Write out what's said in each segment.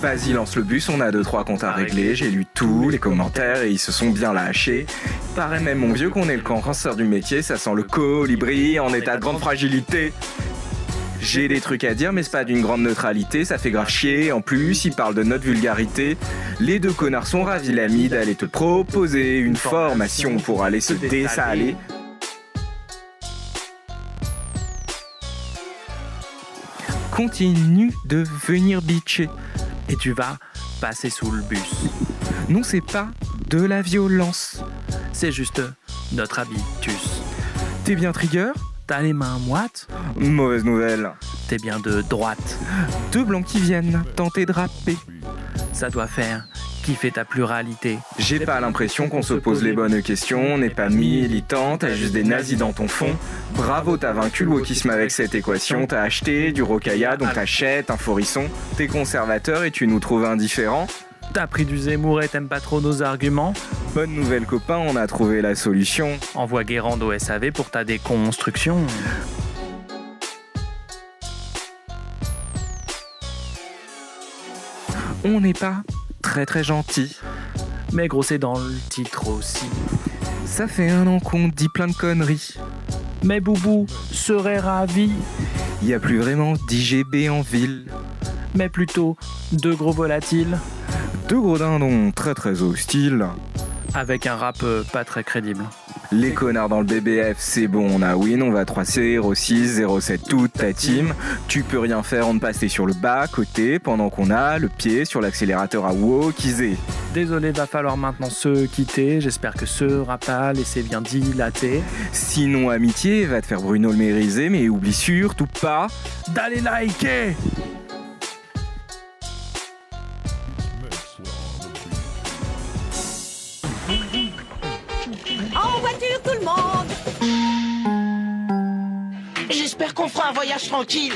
Vas-y, lance le bus, on a deux trois comptes à régler. J'ai lu tous les commentaires et ils se sont bien lâchés. Paraît même, mon vieux, qu'on est le cancer du métier, ça sent le colibri en état de grande fragilité. J'ai des trucs à dire, mais c'est pas d'une grande neutralité, ça fait grave chier. En plus, ils parlent de notre vulgarité. Les deux connards sont ravis, l'ami, d'aller te proposer une formation pour aller se dessaler. Continue de venir bitcher. Et tu vas passer sous le bus. Non, c'est pas de la violence. C'est juste notre habitus. T'es bien trigger? T'as les mains moites? Mauvaise nouvelle. T'es bien de droite. Deux blancs qui viennent tenter de rapper. Ça doit faire kiffer ta pluralité. J'ai pas l'impression qu'on se pose les bonnes questions, on n'est pas militant, t'as juste des nazis dans ton fond. Bravo, t'as vaincu le wokisme avec cette équation, t'as acheté du rocailla, donc t'achètes un forisson. T'es conservateur et tu nous trouves indifférents. T'as pris du Zemmour et t'aimes pas trop nos arguments Bonne nouvelle copain, on a trouvé la solution. Envoie Guérand au SAV pour ta déconstruction. On n'est pas très gentil. Mais gros, c'est dans le titre aussi. Ça fait un an qu'on dit plein de conneries. Mais Boubou serait ravi. Y a plus vraiment d'IGB en ville. Mais plutôt deux gros volatiles. Deux gros dindons très très hostiles. Avec un rap euh, pas très crédible. Les connards dans le BBF, c'est bon, on a win, on va 3C, 06, 07, toute ta team. Tu peux rien faire, on ne passer sur le bas côté pendant qu'on a le pied sur l'accélérateur à wokisé. Désolé, va falloir maintenant se quitter. J'espère que ce a laissé bien dilaté. Sinon, amitié, va te faire Bruno le mériser, mais oublie surtout pas D'aller liker J'espère qu'on fera un voyage tranquille.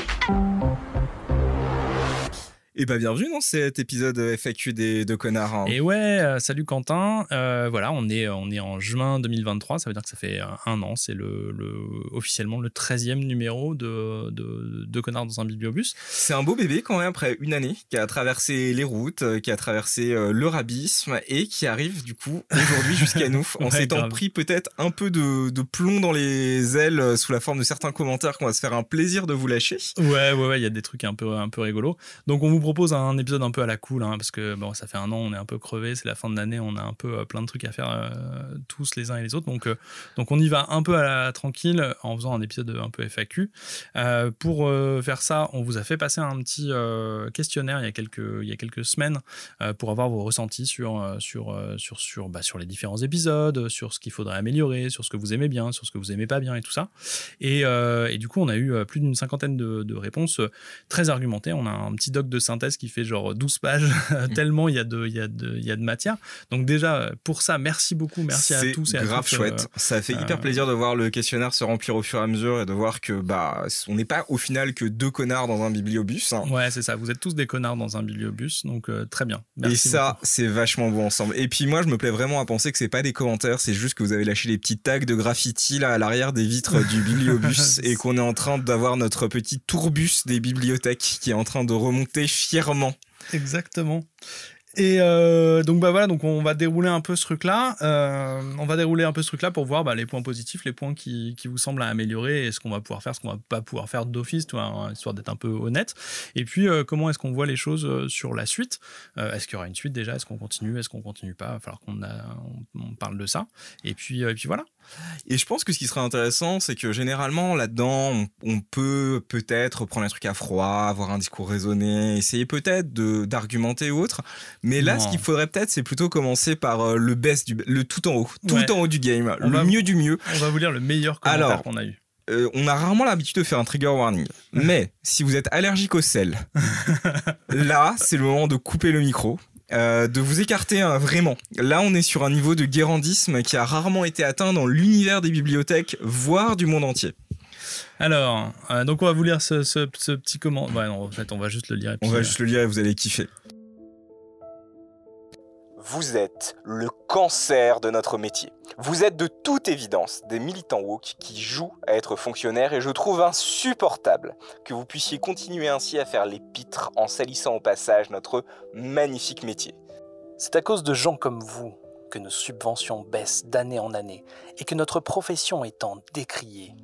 Et bah bienvenue dans cet épisode FAQ des deux connards. hein. Et ouais, euh, salut Quentin. Euh, voilà, on est, on est en juin 2023. Ça veut dire que ça fait euh, un an. C'est le, le, officiellement le 13e numéro de, de, de Connards dans un bibliobus. C'est un beau bébé quand même après une année qui a traversé les routes, qui a traversé le rabisme et qui arrive du coup aujourd'hui jusqu'à nous en s'étant pris peut-être un peu de, de plomb dans les ailes sous la forme de certains commentaires qu'on va se faire un plaisir de vous lâcher. Ouais, ouais, ouais, il y a des trucs un peu, un peu rigolos. Donc, on vous propose un épisode un peu à la cool, hein, parce que bon, ça fait un an, on est un peu crevé, c'est la fin de l'année, on a un peu euh, plein de trucs à faire euh, tous les uns et les autres. Donc, euh, donc, on y va un peu à la tranquille en faisant un épisode un peu FAQ. Pour faire ça, on vous a fait passer un petit questionnaire il y a quelques, il y a quelques semaines pour avoir vos ressentis sur, sur, sur, sur, bah, sur les différents épisodes, sur ce qu'il faudrait améliorer, sur ce que vous aimez bien, sur ce que vous aimez pas bien et tout ça. Et, et du coup, on a eu plus d'une cinquantaine de, réponses très argumentées. On a un petit doc de synthèse qui fait genre 12 pages, tellement il y, a de, il, y a de, il y a de matière. Donc déjà, pour ça, merci beaucoup, merci à C'est tous et à grave toutes, euh, chouette. Ça fait hyper euh, plaisir de voir le questionnaire se remplir au fur et à mesure et de voir que bah on n'est pas au final que deux connards dans un bibliobus. hein. Ouais, c'est ça. Vous êtes tous des connards dans un bibliobus, donc euh, très bien. Et ça, c'est vachement beau ensemble. Et puis moi, je me plais vraiment à penser que c'est pas des commentaires, c'est juste que vous avez lâché les petits tags de graffiti là à l'arrière des vitres du bibliobus et qu'on est en train d'avoir notre petit tourbus des bibliothèques qui est en train de remonter fièrement. Exactement. Et euh, donc bah voilà, donc on va dérouler un peu ce truc-là. Euh, on va dérouler un peu ce truc-là pour voir bah, les points positifs, les points qui, qui vous semblent à améliorer, et ce qu'on va pouvoir faire, ce qu'on va pas pouvoir faire d'office, hein, histoire d'être un peu honnête. Et puis euh, comment est-ce qu'on voit les choses sur la suite? Est-ce qu'il y aura une suite déjà? Est-ce qu'on continue? Est-ce qu'on continue pas? Il va falloir qu'on on, on parle de ça. Et puis et puis voilà. Et je pense que ce qui serait intéressant, c'est que généralement là-dedans, on, on peut peut-être prendre un truc à froid, avoir un discours raisonné, essayer peut-être de d'argumenter ou autre. Mais là, Non. ce qu'il faudrait peut-être, c'est plutôt commencer par euh, le best du, le tout en haut, tout Ouais. en haut du game, On le va- mieux du mieux. On va vous lire le meilleur commentaire qu'on a eu. Euh, on a rarement l'habitude de faire un trigger warning. Mais si vous êtes allergique au sel, là, c'est le moment de couper le micro. Euh, de vous écarter hein, vraiment. Là, on est sur un niveau de guérandisme qui a rarement été atteint dans l'univers des bibliothèques, voire du monde entier. Alors, euh, donc on va vous lire ce, ce- ce petit commentaire. Ouais, non, en fait, on va juste le lire. Et On puis, va euh, juste le lire et vous allez kiffer. Vous êtes le cancer de notre métier. Vous êtes de toute évidence des militants woke qui jouent à être fonctionnaires et je trouve insupportable que vous puissiez continuer ainsi à faire les pitres en salissant au passage notre magnifique métier. C'est à cause de gens comme vous que nos subventions baissent d'année en année et que notre profession est en décriée.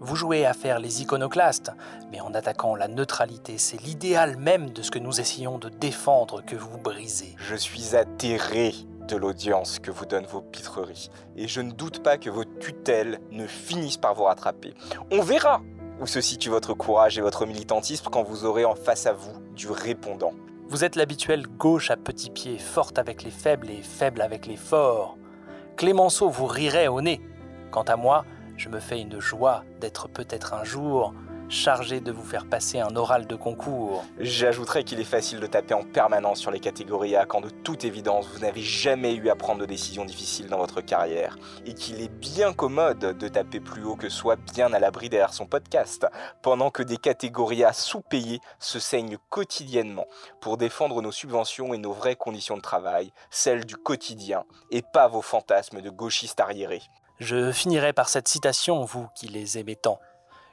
Vous jouez à faire les iconoclastes, mais en attaquant la neutralité, c'est l'idéal même de ce que nous essayons de défendre que vous brisez. Je suis atterré de l'audience que vous donnent vos pitreries et je ne doute pas que vos tutelles ne finissent par vous rattraper. On verra où se situe votre courage et votre militantisme quand vous aurez en face à vous du répondant. Vous êtes l'habituelle gauche à petits pieds, forte avec les faibles et faible avec les forts. Clémenceau vous rirait au nez. Quant à moi, je me fais une joie d'être peut-être un jour chargé de vous faire passer un oral de concours. J'ajouterais qu'il est facile de taper en permanence sur les catégories A quand de toute évidence vous n'avez jamais eu à prendre de décisions difficiles dans votre carrière et qu'il est bien commode de taper plus haut que soi bien à l'abri derrière son podcast pendant que des catégories A sous-payées se saignent quotidiennement pour défendre nos subventions et nos vraies conditions de travail, celles du quotidien et pas vos fantasmes de gauchistes arriérés. Je finirai par cette citation, vous qui les aimez tant.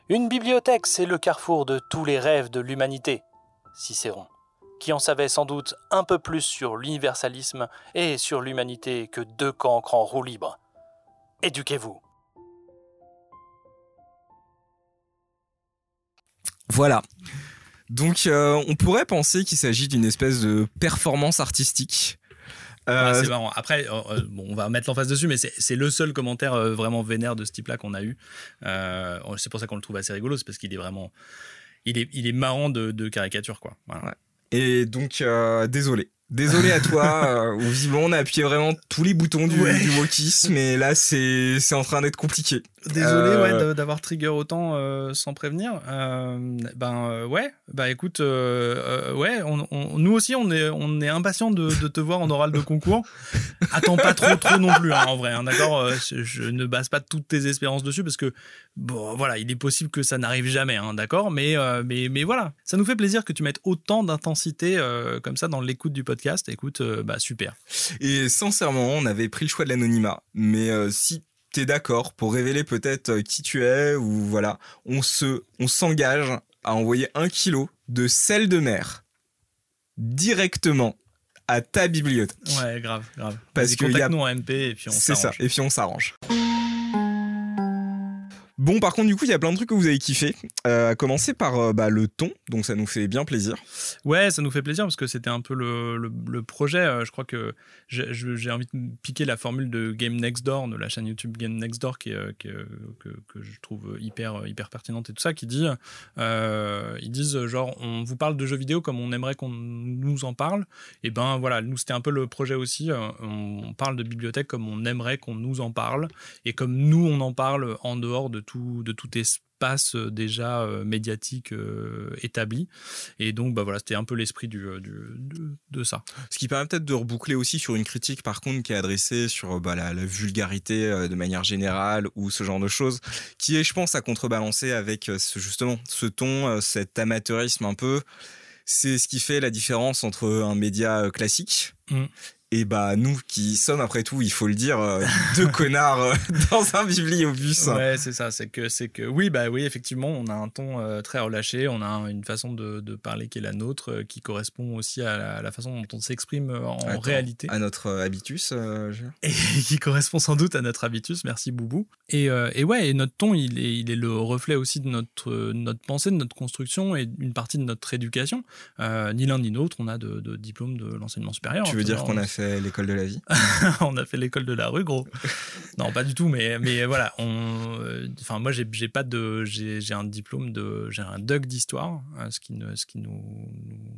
Une bibliothèque, c'est le carrefour de tous les rêves de l'humanité. Cicéron, qui en savait sans doute un peu plus sur l'universalisme et sur l'humanité que deux cancres en roue libre. Éduquez-vous. Voilà. Donc euh, on pourrait penser qu'il s'agit d'une espèce de performance artistique euh, c'est marrant. Après, euh, euh, bon, on va mettre l'emphase dessus, mais c'est le seul commentaire vraiment vénère de ce type-là qu'on a eu. c'est pour ça qu'on le trouve assez rigolo, c'est parce qu'il est vraiment, il est, il est marrant de, de caricature, quoi. Et donc, désolé. Désolé à toi, euh, vivement on a appuyé vraiment tous les boutons du, ouais. wokisme, mais là c'est en train d'être compliqué. Désolé ouais, euh, d'avoir trigger autant euh, sans prévenir. Euh, ben ouais, bah écoute, ouais, on, on, nous aussi on est on est impatient de, de, te voir en oral de concours. Attends pas trop trop non plus hein, en vrai, hein, d'accord. Je, je, ne base pas toutes tes espérances dessus parce que bon voilà, il est possible que ça n'arrive jamais, hein, d'accord. Mais mais mais voilà, ça nous fait plaisir que tu mettes autant d'intensité comme ça dans l'écoute du podcast podcast, écoute, euh, bah super. Et sincèrement, on avait pris le choix de l'anonymat, mais euh, si tu es d'accord pour révéler peut-être euh, qui tu es ou voilà, on se, on s'engage à envoyer un kilo de sel de mer directement à ta bibliothèque. Ouais, grave, grave. Parce que contacte-nous en MP et puis on C'est ça, et puis on s'arrange. Bon, par contre, du coup, il y a plein de trucs que vous avez kiffé. Euh, à commencer par euh, bah, le ton, donc ça nous fait bien plaisir. Ouais, ça nous fait plaisir parce que c'était un peu le, le, projet. Euh, je crois que j'ai envie de piquer la formule de Game Next Door, de la chaîne YouTube Game Next Door, qui, qui que, que, je trouve hyper, hyper pertinente et tout ça, qui dit ils disent genre, on vous parle de jeux vidéo comme on aimerait qu'on nous en parle. Et ben voilà, nous, c'était un peu le projet aussi. on parle de bibliothèque comme on aimerait qu'on nous en parle et comme nous, on en parle en dehors de tout, de tout espace euh, déjà euh, médiatique euh, établi. Et donc, bah voilà, c'était un peu l'esprit du, de, ça. Ce qui permet peut-être de reboucler aussi sur une critique, par contre, qui est adressée sur bah, la, vulgarité de manière générale ou ce genre de choses, qui est, je pense, à contrebalancer avec ce, justement ce ton, cet amateurisme un peu. C'est ce qui fait la différence entre un média classique mmh. Et bah nous qui sommes après tout, il faut le dire, euh, deux connards euh, dans un bibliobus. Ouais, c'est ça. C'est que c'est que oui, bah oui, effectivement, on a un ton euh, très relâché, on a une façon de, de parler qui est la nôtre, qui correspond aussi à la, façon dont on s'exprime en réalité. À notre habitus. et qui correspond sans doute à notre habitus. Merci Boubou. Et, et ouais, et notre ton, il est, il est le reflet aussi de notre notre pensée, de notre construction et une partie de notre éducation. ni l'un ni l'autre, on a de, de diplôme de l'enseignement supérieur. Tu veux dire qu'on a fait l'école de la vie On a fait l'école de la rue, gros. non, pas du tout, mais, mais voilà. On, enfin, moi, j'ai, pas de, j'ai, un diplôme de, j'ai un doc d'histoire, hein, ce qui, ne, ce qui nous,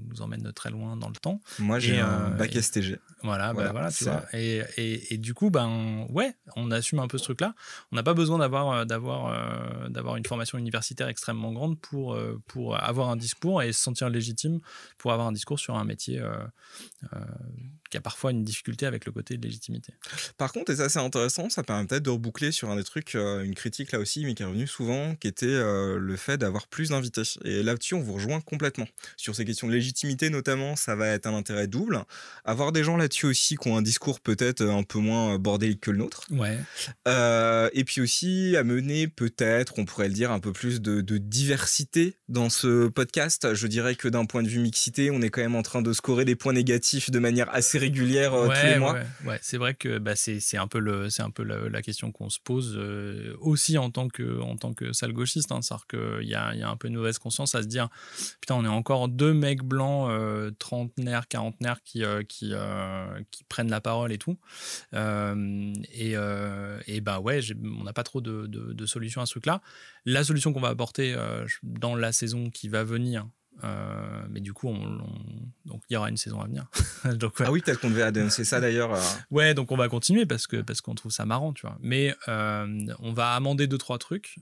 nous emmène très loin dans le temps. Moi, j'ai un bac STG. Voilà, bah, voilà, tu vois. Et, et, et, du coup, ben, ouais, on assume un peu ce truc-là. On n'a pas besoin d'avoir, d'avoir, euh, d'avoir une formation universitaire extrêmement grande pour, euh, pour avoir un discours et se sentir légitime pour avoir un discours sur un métier euh, y a parfois une difficulté avec le côté de légitimité. Par contre, et ça c'est intéressant, ça permet peut-être de reboucler sur un des trucs, euh, une critique là aussi, mais qui est revenue souvent, qui était euh, le fait d'avoir plus d'invités. Et là-dessus, on vous rejoint complètement. Sur ces questions de légitimité notamment, ça va être un intérêt double. Avoir des gens là-dessus aussi qui ont un discours peut-être un peu moins bordélique que le nôtre. Ouais. Euh, et puis aussi amener peut-être, on pourrait le dire, un peu plus de, de diversité dans ce podcast. Je dirais que d'un point de vue mixité, on est quand même en train de scorer des points négatifs de manière assez régulière euh, tous les mois. Ouais, ouais. c'est vrai que bah, c'est un peu, le, un peu la, la question qu'on se pose euh, aussi en tant que, en tant que sale gauchiste. Hein, C'est-à-dire qu'il y a, y a un peu une mauvaise conscience à se dire putain, on est encore deux mecs blancs, euh, trentenaires, quarantenaires qui, euh, qui, qui prennent la parole et tout. Et, et bah ouais, on n'a pas trop de, de, de solution à ce truc-là. La solution qu'on va apporter dans la saison qui va venir, euh, mais du coup, on, on- donc il y aura une saison à venir. donc, ouais. Ah oui, peut-être qu'on devait annoncer ça d'ailleurs. euh, Ouais, donc on va continuer parce que parce qu'on trouve ça marrant, tu vois. Mais euh, on va amender deux trois trucs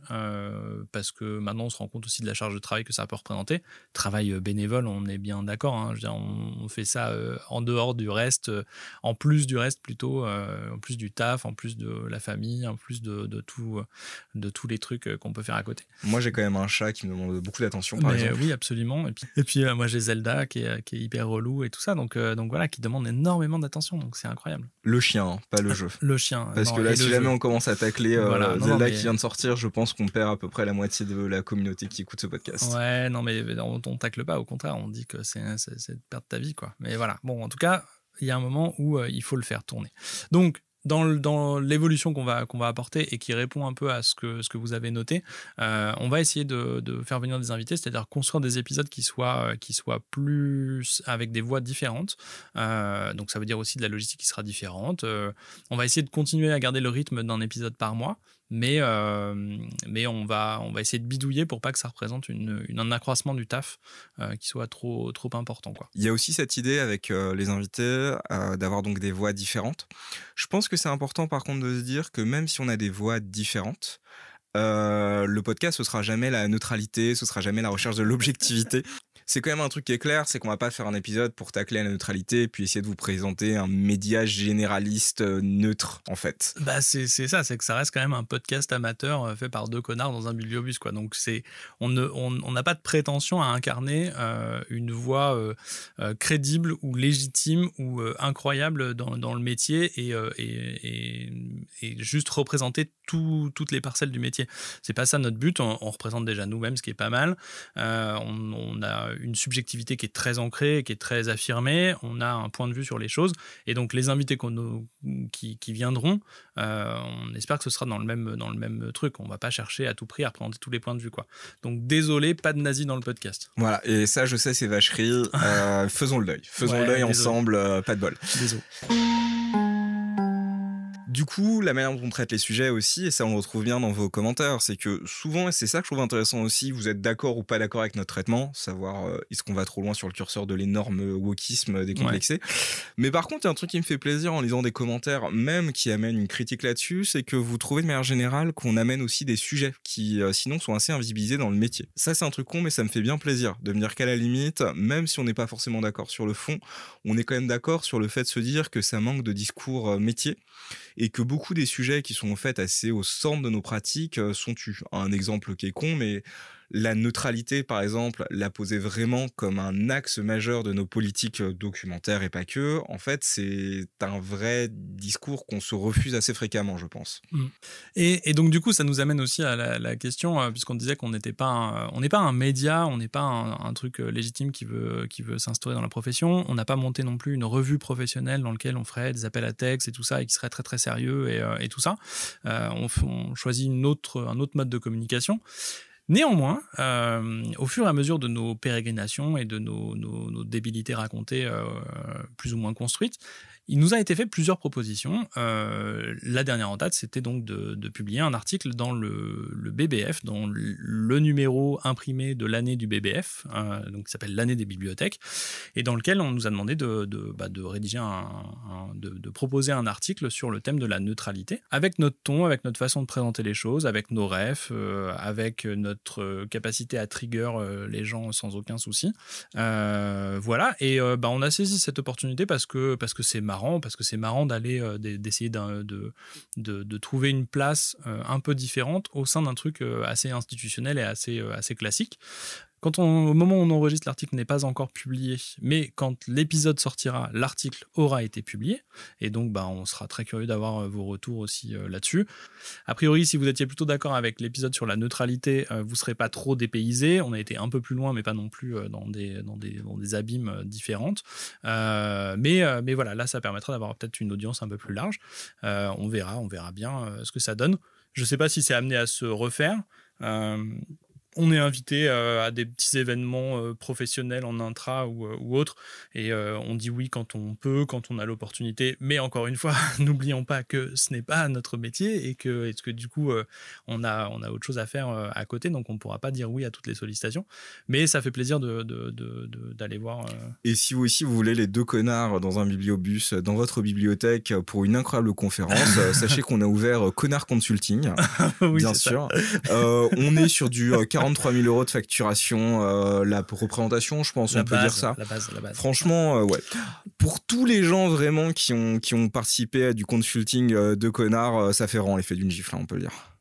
parce que maintenant on se rend compte aussi de la charge de travail que ça peut représenter. Travail bénévole, on est bien d'accord. Hein, je veux dire, on, fait ça en dehors du reste, en plus du reste plutôt, en plus du taf, en plus de la famille, en plus de, de tout, de tous les trucs qu'on peut faire à côté. Moi, j'ai quand même un chat qui me demande beaucoup d'attention, par Mais, exemple. oui, absolument. Et puis, et puis euh, moi j'ai Zelda qui est, qui est hyper relou et tout ça, donc euh, donc voilà, qui demande énormément d'attention. Donc c'est incroyable. Le chien, hein, pas le jeu. Le chien. Parce non, que là, le si jeu. jamais on commence à tacler euh, Voilà, non, non, Zelda mais- qui vient de sortir, je pense qu'on perd à peu près la moitié de la communauté qui écoute ce podcast. Ouais, non, mais on, on tacle pas, au contraire, on dit que c'est de perdre ta vie, quoi. Mais voilà, bon, en tout cas, il y a un moment où euh, il faut le faire tourner. Donc, dans, l'évolution qu'on va, va apporter et qui répond un peu à ce que, ce que vous avez noté, euh, on va essayer de, faire venir des invités, c'est-à-dire construire des épisodes qui soient, euh, qui soient plus avec des voix différentes. Euh, donc, ça veut dire aussi de la logistique qui sera différente. On va essayer de continuer à garder le rythme d'un épisode par mois, mais, euh, mais on, va, on va essayer de bidouiller pour pas que ça représente une, une- un accroissement du taf euh, qui soit trop, trop important. Quoi. Il y a aussi cette idée avec euh, les invités d'avoir donc des voix différentes. Je pense que c'est important par contre de se dire que même si on a des voix différentes, euh, le podcast ce sera jamais la neutralité, ce sera jamais la recherche de l'objectivité. C'est quand même un truc qui est clair, c'est qu'on va pas faire un épisode pour tacler la neutralité et puis essayer de vous présenter un média généraliste euh, neutre en fait. Bah c'est ça, c'est que ça reste quand même un podcast amateur euh, fait par deux connards dans un bibliobus. Quoi. Donc c'est, on ne- on n'a pas de prétention à incarner euh, une voix crédible ou légitime ou incroyable dans, dans le métier et, et, et, juste représenter tout- toutes les parcelles du métier. C'est pas ça notre but, on, représente déjà nous-mêmes, ce qui est pas mal. On, on a une subjectivité qui est très ancrée, qui est très affirmée, on a un point de vue sur les choses, et donc les invités qui, qui viendront, euh, on espère que ce sera dans le même, dans le même truc. On va pas chercher à tout prix à représenter tous les points de vue. Quoi. Donc désolé, pas de nazis dans le podcast. Voilà, et ça je sais c'est vacherie, euh, faisons le deuil, faisons Ouais, le deuil désolé. ensemble, euh, pas de bol. Désolé. Du coup, la manière dont on traite les sujets aussi, et ça on le retrouve bien dans vos commentaires, c'est que souvent, et c'est ça que je trouve intéressant aussi, vous êtes d'accord ou pas d'accord avec notre traitement, savoir euh, est-ce qu'on va trop loin sur le curseur de l'énorme wokisme décomplexé. Mais par contre, il y a un truc qui me fait plaisir en lisant des commentaires, même qui amènent une critique là-dessus, c'est que vous trouvez de manière générale qu'on amène aussi des sujets qui euh, sinon sont assez invisibilisés dans le métier. Ça c'est un truc con, mais ça me fait bien plaisir de me dire qu'à la limite, même si on n'est pas forcément d'accord sur le fond, on est quand même d'accord sur le fait de se dire que ça manque de discours euh, métier et que beaucoup des sujets qui sont en fait assez au centre de nos pratiques euh, sont tus. Un exemple qui est con, mais la neutralité, par exemple, la poser vraiment comme un axe majeur de nos politiques euh, documentaires et pas que, en fait, c'est un vrai discours qu'on se refuse assez fréquemment, je pense. Et, et donc du coup, ça nous amène aussi à la, question, euh, puisqu'on disait qu'on n'était pas, un- on n'est pas un média, on n'est pas un, truc euh, légitime qui veut, qui veut s'instaurer dans la profession. On n'a pas monté non plus une revue professionnelle dans laquelle on ferait des appels à texte et tout ça, et qui serait très très sérieux et, euh, tout ça. Euh, on, on choisit une autre, un autre mode de communication. Néanmoins, euh, au fur et à mesure de nos pérégrinations et de nos, débilités racontées euh, plus ou moins construites, Il nous a été fait plusieurs propositions. Euh, la dernière en date, c'était donc de, publier un article dans le, BBF, dans le, numéro imprimé de l'année du BBF, euh, donc qui s'appelle l'année des bibliothèques, et dans lequel on nous a demandé de, de, bah, rédiger un, de, proposer un article sur le thème de la neutralité, avec notre ton, avec notre façon de présenter les choses, avec nos rêves, euh, avec notre capacité à trigger les gens sans aucun souci. voilà, et bah, on a saisi cette opportunité parce que parce que c'est marrant, parce que c'est marrant d'aller euh, d'essayer de, de, trouver une place euh, un peu différente au sein d'un truc euh, assez institutionnel et assez, assez classique. Au moment où on enregistre, l'article n'est pas encore publié, mais quand l'épisode sortira, l'article aura été publié. Et donc, bah, on sera très curieux d'avoir euh, vos retours aussi euh, là-dessus. A priori, si vous étiez plutôt d'accord avec l'épisode sur la neutralité, euh, vous ne serez pas trop dépaysé. On a été un peu plus loin, mais pas non plus dans, des, abîmes différentes. mais, mais voilà, là, ça permettra d'avoir peut-être une audience un peu plus large. on verra, on verra bien ce que ça donne. Je ne sais pas si c'est amené à se refaire on est invité euh, à des petits événements euh, professionnels en intra ou, euh, ou autre, et on dit oui quand on peut, quand on a l'opportunité. Mais encore une fois, n'oublions pas que ce n'est pas notre métier et que, du coup, on, a, on a autre chose à faire à côté, donc on ne pourra pas dire oui à toutes les sollicitations. Mais ça fait plaisir d'aller de, de, voir. Et si vous aussi vous voulez les deux connards dans un bibliobus, dans votre bibliothèque pour une incroyable conférence, sachez qu'on a ouvert Connard Consulting, bien sûr. on est sur du 40 43 000 euros de facturation, euh, la représentation, je pense, on peut dire ça. La base, la base. Franchement, euh, ouais. Pour tous les gens vraiment qui ont, qui ont participé à du consulting euh, de connard, ça fait vraiment l'effet d'une gifle, hein, on peut le dire.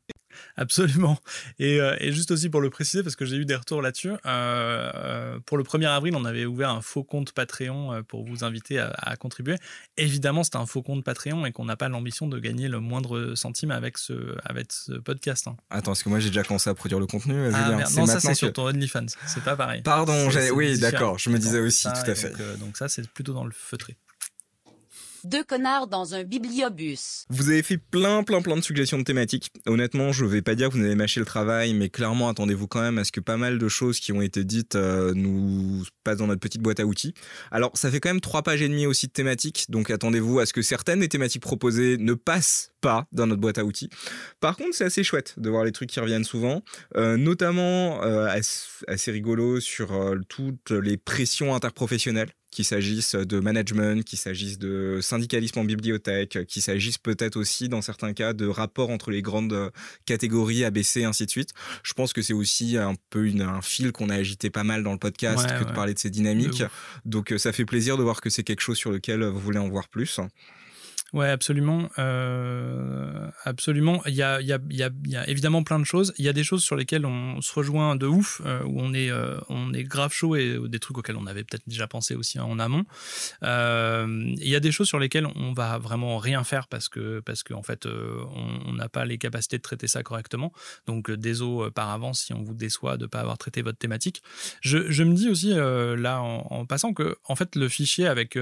Absolument. Et, euh, et, juste aussi pour le préciser, parce que j'ai eu des retours là-dessus, euh, euh, pour le 1er avril, on avait ouvert un faux compte Patreon pour vous inviter à, contribuer. Évidemment, c'est un faux compte Patreon et qu'on n'a pas l'ambition de gagner le moindre centime avec ce, avec ce podcast. Hein. Attends, parce que moi j'ai déjà commencé à produire le contenu. Ah, non, ça c'est sur ton OnlyFans, c'est pas pareil. Pardon, oui, d'accord, je me disais aussi, tout à fait. Donc, donc ça, c'est plutôt dans le feutré. Deux connards dans un bibliobus. Vous avez fait plein, plein, plein de suggestions de thématiques. Honnêtement, je vais pas dire que vous avez mâché le travail, mais clairement, attendez-vous quand même à ce que pas mal de choses qui ont été dites euh, nous passent dans notre petite boîte à outils. Alors, ça fait quand même trois pages et demie aussi de thématiques, donc attendez-vous à ce que certaines des thématiques proposées ne passent pas dans notre boîte à outils. Par contre, c'est assez chouette de voir les trucs qui reviennent souvent, euh, notamment euh, assez rigolo sur toutes les pressions interprofessionnelles qu'il s'agisse de management, qu'il s'agisse de syndicalisme en bibliothèque, qu'il s'agisse peut-être aussi dans certains cas de rapport entre les grandes catégories ABC et ainsi de suite. Je pense que c'est aussi un peu une, un fil qu'on a agité pas mal dans le podcast que de parler de ces dynamiques. Donc euh, ça fait plaisir de voir que c'est quelque chose sur lequel vous voulez en voir plus. Ouais, absolument. Euh, absolument. Il y, a, il, y a, il, y a, évidemment plein de choses. Il y a des choses sur lesquelles on se rejoint de ouf, euh, où on est, euh, on est grave chaud et des trucs auxquels on avait peut-être déjà pensé aussi en amont. il y a des choses sur lesquelles on va vraiment rien faire parce que, parce qu'en en fait, on n'a pas les capacités de traiter ça correctement. Donc, désolé par avance si on vous déçoit de ne pas avoir traité votre thématique. Je, me dis aussi, là, en, passant, que en fait, le fichier avec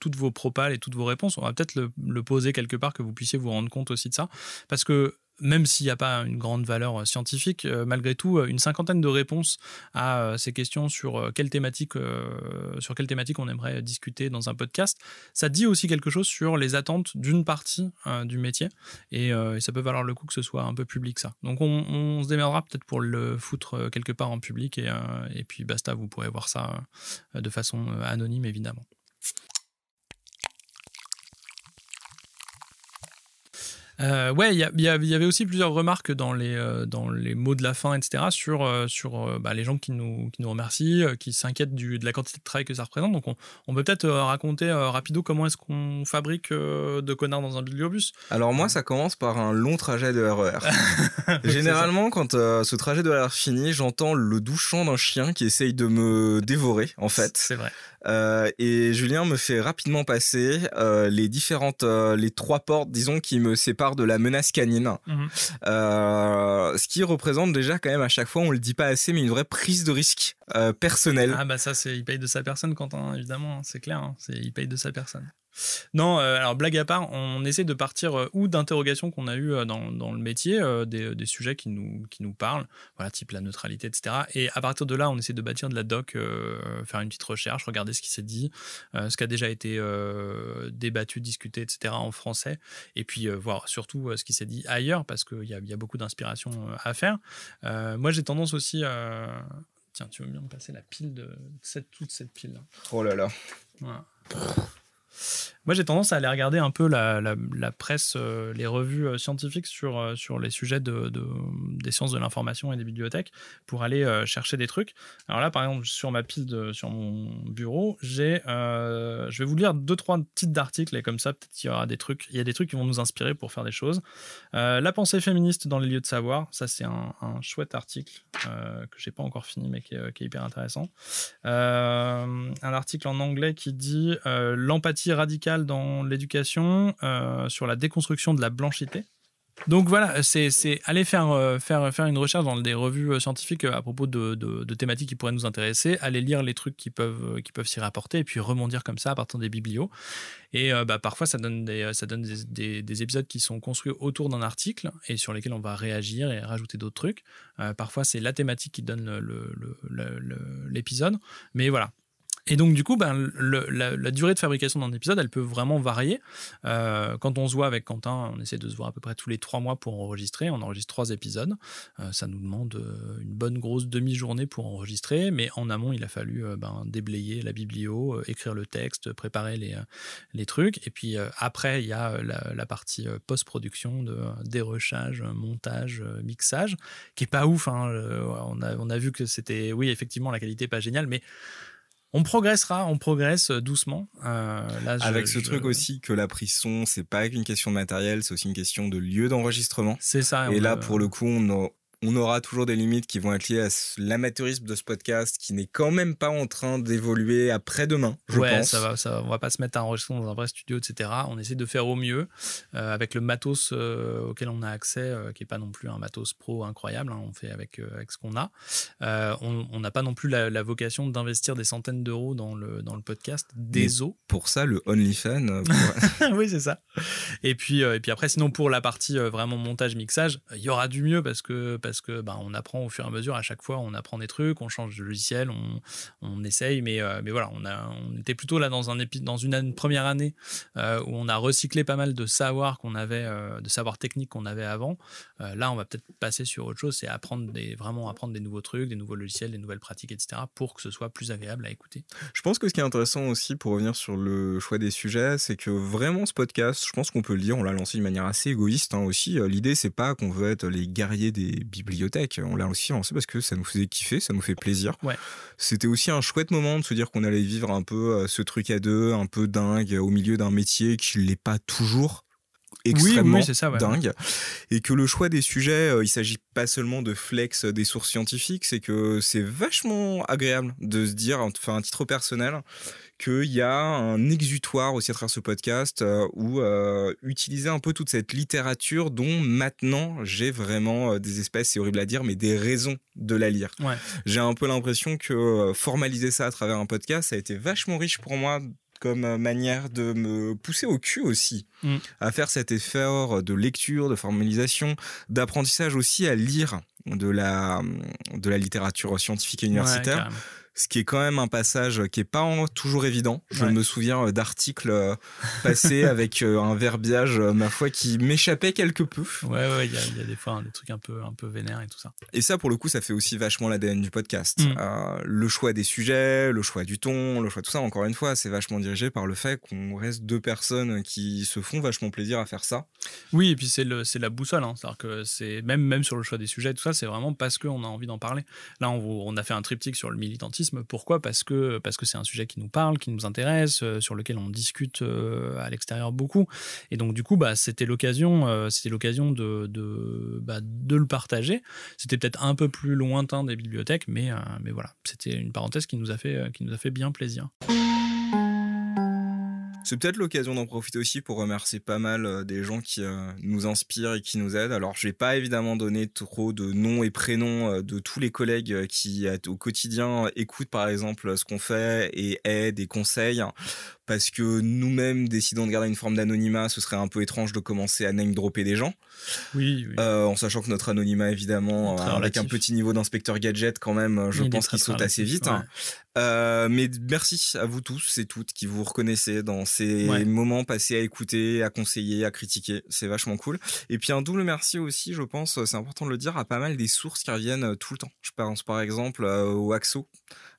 toutes vos propales et toutes vos réponses, on va peut-être le le poser quelque part, que vous puissiez vous rendre compte aussi de ça. Parce que même s'il n'y a pas une grande valeur euh, scientifique, euh, malgré tout, euh, une cinquantaine de réponses à ces questions sur quelle thématique, sur quelle thématique on aimerait discuter dans un podcast, ça dit aussi quelque chose sur les attentes d'une partie du métier, et, ça peut valoir le coup que ce soit un peu public ça. Donc on, se démerdera peut-être pour le foutre quelque part en public, et, et puis basta, vous pourrez voir ça de façon anonyme évidemment. Euh, ouais, il y, avait aussi plusieurs remarques dans les, euh, dans les mots de la fin, etc., sur, euh, sur bah, les gens qui nous, qui nous remercient, qui s'inquiètent de la quantité de travail que ça représente. Donc, on, peut peut-être raconter rapido comment est-ce qu'on fabrique de connards dans un bibliobus. Alors, moi, ça commence par un long trajet de RER. Généralement, quand ce trajet de RER finit, j'entends le doux chant d'un chien qui essaye de me dévorer, en fait. C'est vrai. et Julien me fait rapidement passer les différentes, les trois portes, disons, qui me séparent de la menace canine. Mhm. Euh, ce qui représente déjà quand même à chaque fois, on le dit pas assez, mais une vraie prise de risque euh, personnelle. Ah bah ça, c'est il paye de sa personne, Quentin, évidemment, hein, c'est clair, hein, c'est il paye de sa personne. Non, euh, alors blague à part, on essaie de partir euh, ou d'interrogations qu'on a eues euh, dans, dans le métier, des, des sujets qui nous, qui nous parlent, voilà, type la neutralité, etc. Et à partir de là, on essaie de bâtir de la doc, faire une petite recherche, regarder ce qui s'est dit, ce qui a déjà été débattu, discuté, etc. en français, et puis voir surtout ce qui s'est dit ailleurs, parce qu'il y a, y a beaucoup d'inspiration à faire. Moi, j'ai tendance aussi... Tiens, tu veux bien me passer la pile de cette, toute cette pile là Oh là là. voilà. Moi, j'ai tendance à aller regarder un peu la, presse, euh, les revues euh, scientifiques sur, euh, sur les sujets de, de- des sciences de l'information et des bibliothèques pour aller chercher des trucs. Alors là, par exemple, sur ma pile, sur mon bureau, j'ai, je vais vous lire deux, trois titres d'articles et comme ça, peut-être qu'il y aura des trucs. Il y a des trucs qui vont nous inspirer pour faire des choses. La pensée féministe dans les lieux de savoir, ça, c'est un, un chouette article que j'ai pas encore fini, mais qui est, qui est hyper intéressant. Un article en anglais qui dit l'empathie radicale dans l'éducation euh, sur la déconstruction de la blanchité. Donc voilà, c'est aller faire, euh, faire, faire une recherche dans des revues euh, scientifiques à propos de, de- thématiques qui pourraient nous intéresser, aller lire les trucs qui peuvent, qui peuvent s'y rapporter et puis rebondir comme ça à partir des biblios. Et bah, parfois, ça donne, des, ça donne des, des- des épisodes qui sont construits autour d'un article et sur lesquels on va réagir et rajouter d'autres trucs. Parfois, c'est la thématique qui donne le- le- le- l'épisode. Mais voilà. Et donc, du coup, ben, la, durée de fabrication d'un épisode, elle peut vraiment varier. Euh, quand on se voit avec Quentin, on essaie de se voir à peu près tous les trois mois pour enregistrer. On enregistre trois épisodes. Euh, ça nous demande euh, une bonne grosse demi-journée pour enregistrer. Mais en amont, il a fallu euh, ben, déblayer la biblio, euh, écrire le texte, préparer les, les trucs. Et puis après, il y a la, la partie post-production de dérochage, montage, mixage, qui est pas ouf. hein. On, a, on a vu que c'était, oui, effectivement, la qualité pas géniale, mais on progressera, on progresse euh, doucement. Euh, là, je- Avec ce je- truc aussi que la prise son, c'est pas qu'une question de matériel, c'est aussi une question de lieu d'enregistrement. C'est ça. Et là, pour le coup, on, a- on aura toujours des limites qui vont être liées à l'amateurisme de ce podcast qui n'est quand même pas en train d'évoluer après-demain, je ouais, pense. ça va, ça va. On va pas se mettre à enregistrer dans un vrai studio, etc. On essaie de faire au mieux euh, avec le matos euh, auquel on a accès, euh, qui est pas non plus un matos pro incroyable. hein. on fait avec, avec ce qu'on a. On n'a pas non plus la, la vocation d'investir des centaines d'euros dans le, dans le podcast. Des os. Pour ça, le OnlyFans, pour- oui, c'est ça. Et puis, et puis après, sinon, pour la partie vraiment montage, mixage, il y aura du mieux parce que, parce que bah, on apprend au fur et à mesure. À chaque fois, on apprend des trucs, on change de logiciel, on, on essaye. Mais, euh, mais voilà, on, a, on était plutôt là dans, un dans une, première année euh, où on a recyclé pas mal de savoir qu'on avait, euh, de savoir technique qu'on avait avant. Là, on va peut-être passer sur autre chose, c'est apprendre des, vraiment apprendre des nouveaux trucs, des nouveaux logiciels, des nouvelles pratiques, etc. pour que ce soit plus agréable à écouter. Je pense que ce qui est intéressant aussi pour revenir sur le choix des sujets, c'est que vraiment ce podcast, je pense qu'on peut le dire, on l'a lancé d'une manière assez égoïste hein, aussi. L'idée, c'est pas qu'on veut être les guerriers des bibliothèques. On l'a aussi lancé parce que ça nous faisait kiffer, ça nous fait plaisir. Ouais. C'était aussi un chouette moment de se dire qu'on allait vivre un peu euh, ce truc à deux, un peu dingue, au milieu d'un métier qui l'est pas toujours extrêmement oui, c'est ça, ouais. dingue et que le choix des sujets euh, il s'agit pas seulement de flex des sources scientifiques c'est que c'est vachement agréable de se dire enfin un titre personnel qu'il y a un exutoire aussi à travers ce podcast euh, où euh, utiliser un peu toute cette littérature dont maintenant j'ai vraiment euh, des espèces, c'est horrible à dire, mais des raisons de la lire. Ouais. J'ai un peu l'impression que euh, formaliser ça à travers un podcast, ça a été vachement riche pour moi comme euh, manière de me pousser au cul aussi, Mm. à faire cet effort de lecture, de formalisation, d'apprentissage aussi à lire de la, de la littérature scientifique et universitaire. Ce qui est quand même un passage qui est pas en- toujours évident. Je Ouais. me souviens euh, d'articles euh, passés avec euh, un verbiage, euh, ma foi, qui m'échappait quelque peu. Ouais, ouais, il y, a- il y a des fois hein, des trucs un peu, un peu vénères et tout ça. Et ça, pour le coup, ça fait aussi vachement l'ADN du podcast. Mm. Euh, le choix des sujets, le choix du ton, le choix de tout ça, encore une fois, c'est vachement dirigé par le fait qu'on reste deux personnes qui se font vachement plaisir à faire ça. Oui, et puis c'est le, c'est la boussole. Hein. C'est-à-dire que c'est même, même sur le choix des sujets, tout ça, c'est vraiment parce qu'on a envie d'en parler. Là, on, on a fait un triptyque sur le militantisme. Pourquoi? Parce que parce que c'est un sujet qui nous parle, qui nous intéresse, euh, sur lequel on discute euh, à l'extérieur beaucoup. Et donc du coup, bah, c'était l'occasion, euh, c'était l'occasion de de, bah, de le partager. C'était peut-être un peu plus lointain des bibliothèques, mais mais voilà, c'était une parenthèse qui nous a fait qui nous a fait bien plaisir. C'est peut-être l'occasion d'en profiter aussi pour remercier pas mal euh, des gens qui euh, nous inspirent et qui nous aident. Alors, je vais pas évidemment donner trop de noms et prénoms euh, de tous les collègues qui, au quotidien, écoutent par exemple ce qu'on fait et aident et conseillent parce que nous-mêmes décidons de garder une forme d'anonymat, ce serait un peu étrange de commencer à name dropper des gens. Oui, oui. Euh, en sachant que notre anonymat, évidemment, euh, avec un petit niveau d'inspecteur gadget, quand même, je pense qu'il saute assez vite. Euh, mais merci à vous tous et toutes qui vous reconnaissez dans ces moments passés à écouter, à conseiller, à critiquer. C'est vachement cool. Et puis un double merci aussi, je pense, c'est important de le dire, à pas mal des sources qui reviennent tout le temps. Je pense par exemple au Axo,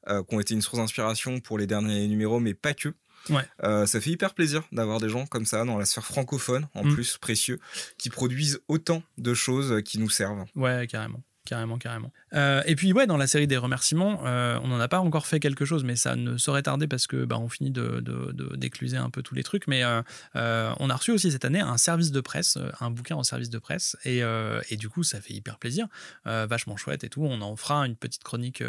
qui ont été une source d'inspiration pour les derniers numéros, mais pas que. Ouais. Euh, ça fait hyper plaisir d'avoir des gens comme ça dans la sphère francophone, en mm. plus précieux, qui produisent autant de choses qui nous servent. Ouais, carrément. Carrément, carrément. Euh, et puis, ouais, dans la série des remerciements, euh, on n'en a pas encore fait quelque chose, mais ça ne saurait tarder parce que bah, on finit de, d'écluser un peu tous les trucs. Mais euh, on a reçu aussi cette année un service de presse, un bouquin en service de presse. Et, et du coup, ça fait hyper plaisir, vachement chouette et tout. On en fera une petite chronique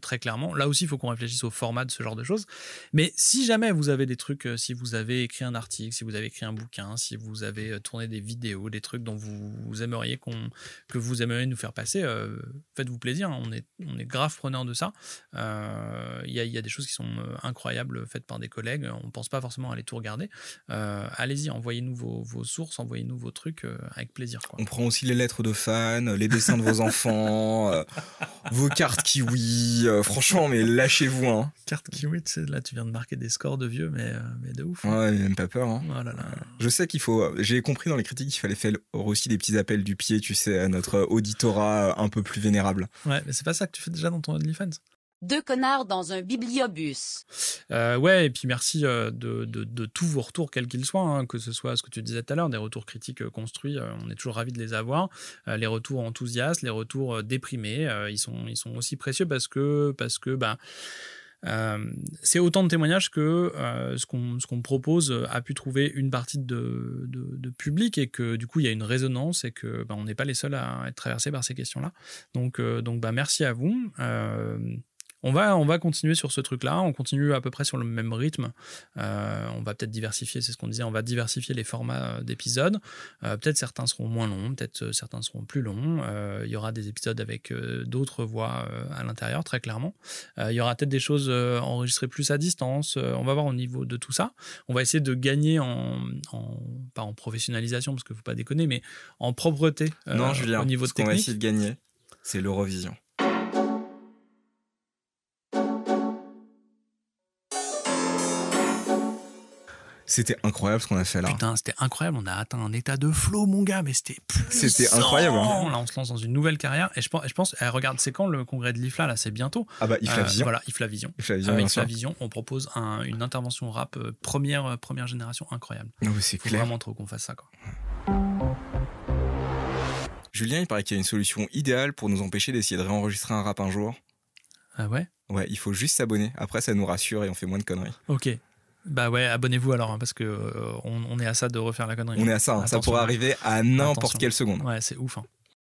très clairement. Là aussi, il faut qu'on réfléchisse au format de ce genre de choses. Mais si jamais vous avez des trucs, si vous avez écrit un article, si vous avez écrit un bouquin, si vous avez tourné des vidéos, des trucs dont vous, vous aimeriez qu'on, que vous aimeriez nous faire passer, euh, faites-vous plaisir, hein, on, est, on est grave preneur de ça. Il euh, y, a, y, a, des choses qui sont euh, incroyables faites par des collègues, on ne pense pas forcément aller tout regarder. Allez-y, envoyez-nous vos, vos, sources, envoyez-nous vos trucs avec plaisir. On prend aussi les lettres de fans, les dessins de vos enfants, vos cartes kiwi, franchement, mais lâchez-vous. Hein. Carte kiwi, tu sais, là tu viens de marquer des scores de vieux, mais, mais de ouf. Hein. Ouais, même pas peur. Hein. Oh Je sais qu'il faut, j'ai compris dans les critiques qu'il fallait faire aussi des petits appels du pied, tu sais, à notre auditorat un peu plus vénérable. Ouais, mais c'est pas ça que tu fais déjà dans ton OnlyFans? Deux connards dans un bibliobus. Euh, ouais, et puis merci euh, de, de, tous vos retours, quels qu'ils soient, hein, que ce soit ce que tu disais tout à l'heure, des retours critiques euh, construits, on est toujours ravis de les avoir. les retours enthousiastes, les retours déprimés, ils, sont, ils sont aussi précieux parce que, parce que bah, euh, c'est autant de témoignages que euh, ce qu'on propose a pu trouver une partie de, public et que du coup il y a une résonance et que bah, on n'est pas les seuls à être traversés par ces questions-là. Donc, euh, donc bah, merci à vous. On va, on va continuer sur ce truc-là, on continue à peu près sur le même rythme. Euh, on va peut-être diversifier, c'est ce qu'on disait, on va diversifier les formats euh, d'épisodes. Euh, peut-être certains seront moins longs, peut-être certains seront plus longs. il y aura des épisodes avec d'autres voix à l'intérieur, très clairement. il y aura peut-être des choses enregistrées plus à distance. on va voir au niveau de tout ça. On va essayer de gagner en, pas en professionnalisation, parce qu'il ne faut pas déconner, mais en propreté non, Julien, au niveau ce qu'on va essayer de gagner, c'est l'Eurovision. C'était incroyable ce qu'on a fait là. Putain, c'était incroyable. On a atteint un état de flow, mon gars, mais c'était C'était incroyable. Hein. Là, on se lance dans une nouvelle carrière. Et je pense, je pense eh, regarde, c'est quand le congrès de l'IFLA là? C'est bientôt. Ah bah, IFLA Vision. Euh, voilà, IFLA Vision. IFLA Vision, IFLA Vision, on propose une intervention rap euh, première, euh, première génération incroyable. Non, c'est clair. vraiment trop qu'on fasse ça, quoi. Julien, il paraît qu'il y a une solution idéale pour nous empêcher d'essayer de réenregistrer un rap un jour. Ah ouais? Ouais, il faut juste s'abonner. Après, ça nous rassure et on fait moins de conneries. Ok. Bah ouais, abonnez-vous alors, hein, parce que euh, on, est à ça de refaire la connerie. On est à ça, hein. ça pourrait arriver à n'importe quelle seconde. Ouais, c'est ouf. Hein.